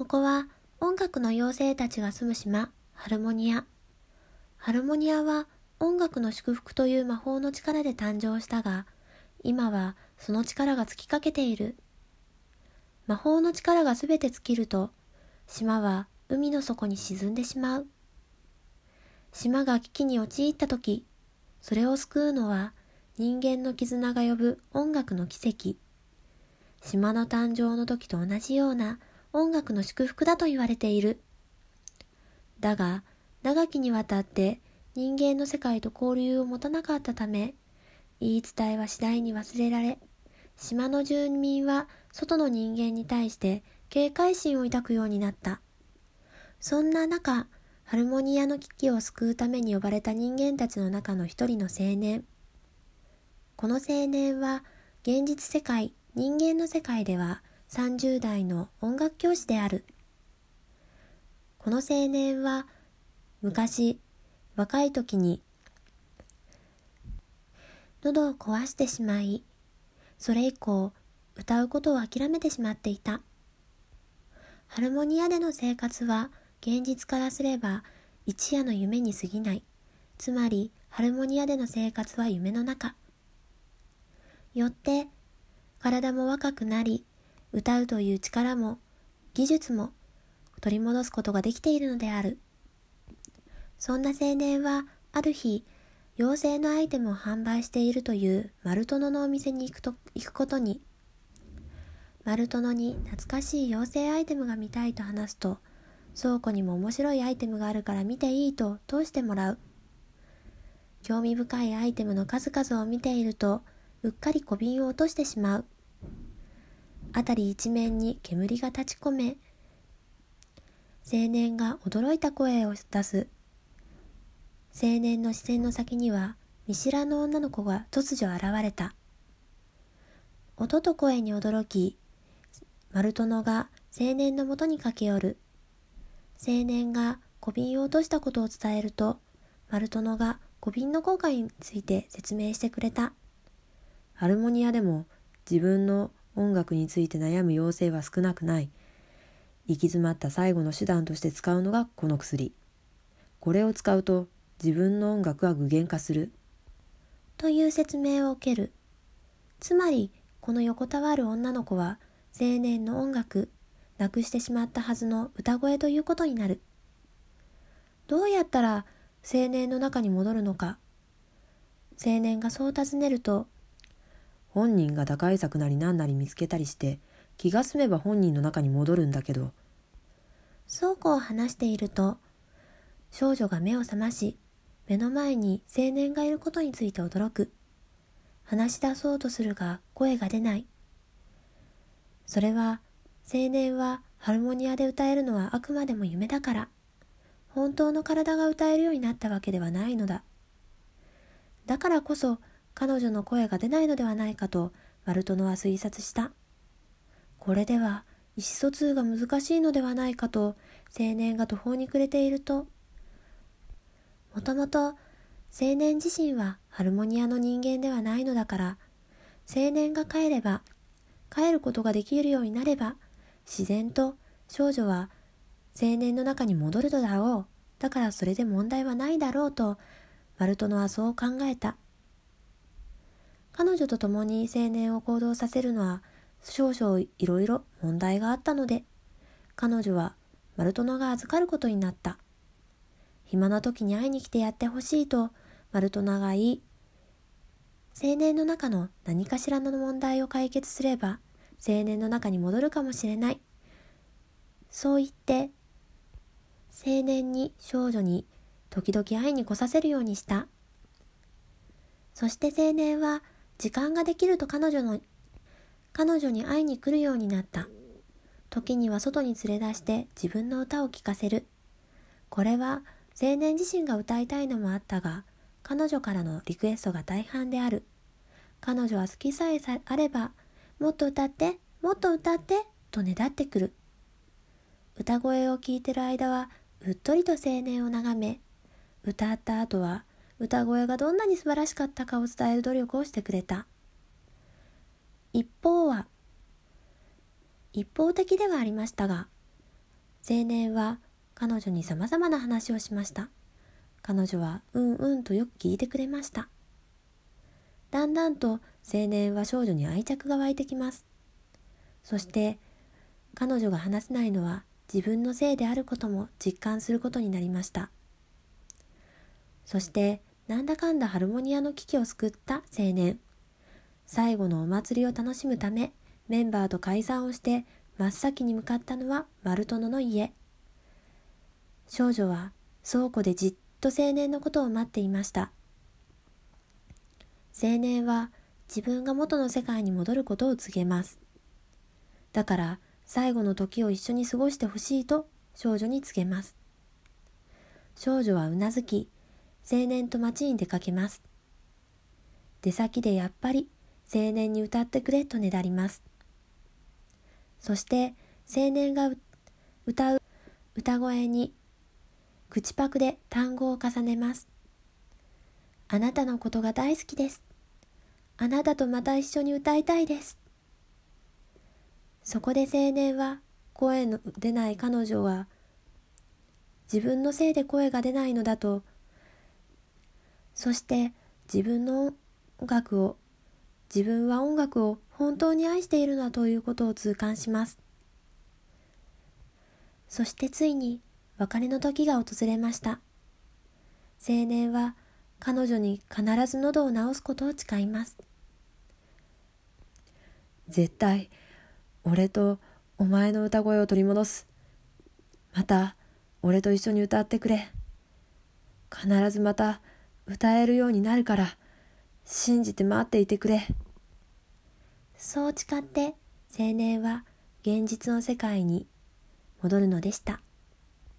ここは音楽の妖精たちが住む島、ハルモニア。ハルモニアは音楽の祝福という魔法の力で誕生したが、今はその力が尽きかけている。魔法の力がすべて尽きると、島は海の底に沈んでしまう。島が危機に陥った時、それを救うのは人間の絆が呼ぶ音楽の奇跡。島の誕生の時と同じような音楽の祝福だと言われている。だが、長きにわたって人間の世界と交流を持たなかったため、言い伝えは次第に忘れられ、島の住民は外の人間に対して警戒心を抱くようになった。そんな中、ハルモニアの危機を救うために呼ばれた人間たちの中の一人の青年。この青年は現実世界、人間の世界では30代の音楽教師である。この青年は昔若い時に喉を壊してしまい、それ以降歌うことを諦めてしまっていた。ハルモニアでの生活は現実からすれば一夜の夢に過ぎない。つまり、ハルモニアでの生活は夢の中。よって、体も若くなり、歌うという力も、技術も取り戻すことができているのである。そんな青年は、ある日、妖精のアイテムを販売しているというマルトノのお店に行くと行くことに、マルトノに懐かしい妖精アイテムが見たいと話すと、倉庫にも面白いアイテムがあるから見ていいと通してもらう。興味深いアイテムの数々を見ていると、うっかり小瓶を落としてしまう。辺り一面に煙が立ち込め、青年が驚いた声を出す。青年の視線の先には見知らぬ女の子が突如現れた。音と声に驚き、マルトノが青年のもとに駆け寄る。青年が小瓶を落としたことを伝えると、マルトノが小瓶の効果について説明してくれた。ハルモニアでも自分の音楽について悩む妖精は少なくない。行き詰まった最後の手段として使うのがこの薬。これを使うと自分の音楽は具現化する。という説明を受ける。つまり、この横たわる女の子は青年の音楽、なくしてしまったはずの歌声ということになる。どうやったら青年の中に戻るのか。青年がそう尋ねると、本人が打開策なり何なり見つけたりして、気が済めば本人の中に戻るんだけど。倉庫を話していると、少女が目を覚まし、目の前に青年がいることについて驚く。話し出そうとするが声が出ない。それは青年はハルモニアで歌えるのはあくまでも夢だから、本当の体が歌えるようになったわけではないのだ。だからこそ彼女の声が出ないのではないかとマルトノは推察した。これでは意思疎通が難しいのではないかと青年が途方に暮れていると、もともと青年自身はハルモニアの人間ではないのだから、青年が帰れば、帰ることができるようになれば、自然と少女は青年の中に戻るのだろう。だからそれで問題はないだろうと、マルトノはそう考えた。彼女と共に青年を行動させるのは少々いろいろ問題があったので、彼女はマルトノが預かることになった。暇な時に会いに来てやってほしいとマルトノが言い、青年の中の何かしらの問題を解決すれば青年の中に戻るかもしれない。そう言って、青年に少女に時々会いに来させるようにした。そして青年は時間ができると彼女の、彼女に会いに来るようになった。時には外に連れ出して自分の歌を聴かせる。これは青年自身が歌いたいのもあったが、彼女からのリクエストが大半である。彼女は好きさえさあればもっと歌って、もっと歌って、とねだってくる。歌声を聞いてる間は、うっとりと青年を眺め、歌った後は、歌声がどんなに素晴らしかったかを伝える努力をしてくれた。一方は、一方的ではありましたが、青年は彼女に様々な話をしました。彼女はうんうんとよく聞いてくれました。だんだんと青年は少女に愛着が湧いてきます。そして彼女が話せないのは自分のせいであることも実感することになりました。そしてなんだかんだハルモニアの危機を救った青年。最後のお祭りを楽しむためメンバーと解散をして真っ先に向かったのはマルトノの家。少女は倉庫でじっと青年のことを待っていました。青年は自分が元の世界に戻ることを告げます。だから最後の時を一緒に過ごしてほしいと少女に告げます。少女はうなずき、青年と町に出かけます。出先でやっぱり青年に歌ってくれとねだります。そして青年が歌う歌声に口パクで単語を重ねます。あなたのことが大好きです。あなたとまた一緒に歌いたいです。そこで青年は声の出ない彼女は自分のせいで声が出ないのだとそして自分の音楽を自分は音楽を本当に愛しているのだということを痛感します。そしてついに別れの時が訪れました。青年は彼女に必ず喉を治すことを誓います。絶対俺とお前の歌声を取り戻す。また俺と一緒に歌ってくれ。必ずまた歌えるようになるから信じて待っていてくれ。そう誓って青年は現実の世界に戻るのでした。